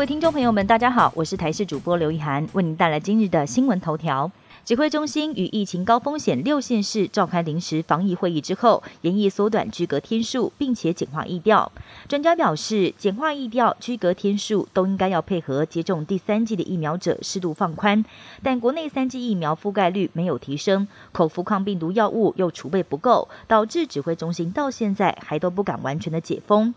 各位听众朋友们，大家好，我是台视主播刘一涵，为您带来今日的新闻头条。指挥中心与疫情高风险六县市召开临时防疫会议之后，严议缩短居隔天数，并且简化疫调。专家表示，简化疫调、居隔天数都应该要配合接种第三剂的疫苗者适度放宽。但国内三剂疫苗覆盖率没有提升，口服抗病毒药物又储备不够，导致指挥中心到现在还都不敢完全的解封。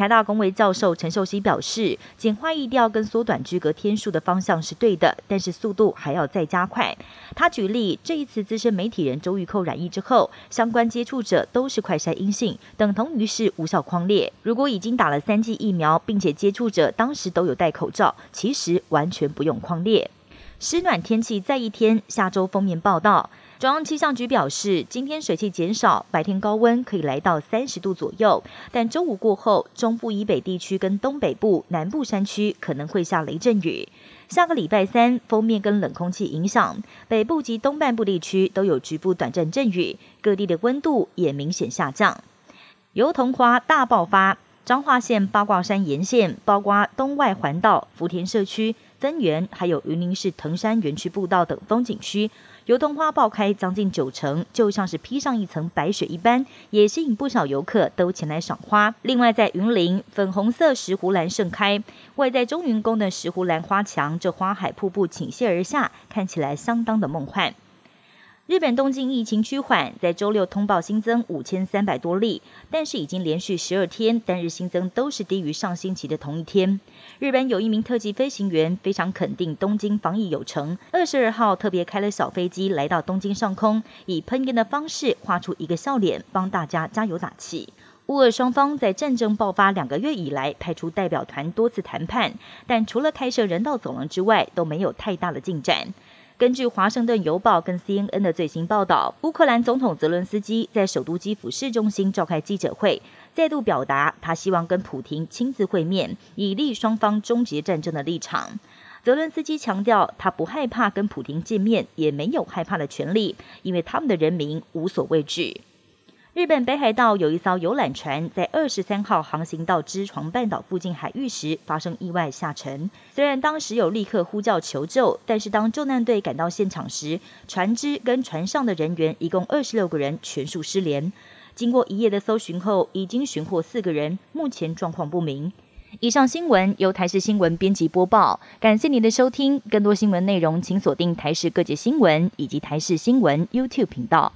台大公卫教授陈秀熙表示，简化疫调跟缩短居隔天数的方向是对的，但是速度还要再加快。他举例，这一次资深媒体人周玉蔻染疫之后，相关接触者都是快筛阴性，等同于是无效框列。如果已经打了三剂疫苗，并且接触者当时都有戴口罩，其实完全不用框列。湿暖天气再一天，下周封面报道。中央气象局表示，今天水汽减少，白天高温可以来到三十度左右。但周五过后，中部以北地区跟东北部、南部山区可能会下雷阵雨。下个礼拜三，封面跟冷空气影响，北部及东半部地区都有局部短暂阵雨，各地的温度也明显下降。油桐花大爆发，彰化县八卦山沿线，包括东外环道、福田社区。增园还有云林市藤山园区步道等风景区，油桐花爆开将近九成，就像是披上一层白雪一般，也吸引不少游客都前来赏花。另外，在云林，粉红色石斛兰盛开，外在中云宫的石斛兰花墙，这花海瀑布倾泻而下，看起来相当的梦幻。日本东京疫情趋缓，在周六通报新增五千三百多例，但是已经连续十二天单日新增都是低于上星期的同一天。日本有一名特级飞行员非常肯定东京防疫有成，二十二号特别开了小飞机来到东京上空，以喷烟的方式画出一个笑脸，帮大家加油打气。乌俄双方在战争爆发两个月以来派出代表团多次谈判，但除了开设人道走廊之外，都没有太大的进展。根据《华盛顿邮报》跟 CNN 的最新报道，乌克兰总统泽伦斯基在首都基辅市中心召开记者会，再度表达他希望跟普廷亲自会面，以利双方终结战争的立场。泽伦斯基强调，他不害怕跟普廷见面，也没有害怕的权利，因为他们的人民无所畏惧。日本北海道有一艘游览船在二十三号航行到知床半岛附近海域时发生意外下沉。虽然当时有立刻呼叫求救，但是当救难队赶到现场时，船只跟船上的人员一共二十六个人全数失联。经过一夜的搜寻后，已经寻获四个人，目前状况不明。以上新闻由台视新闻编辑播报，感谢您的收听。更多新闻内容请锁定台视各界新闻以及台视新闻 YouTube 频道。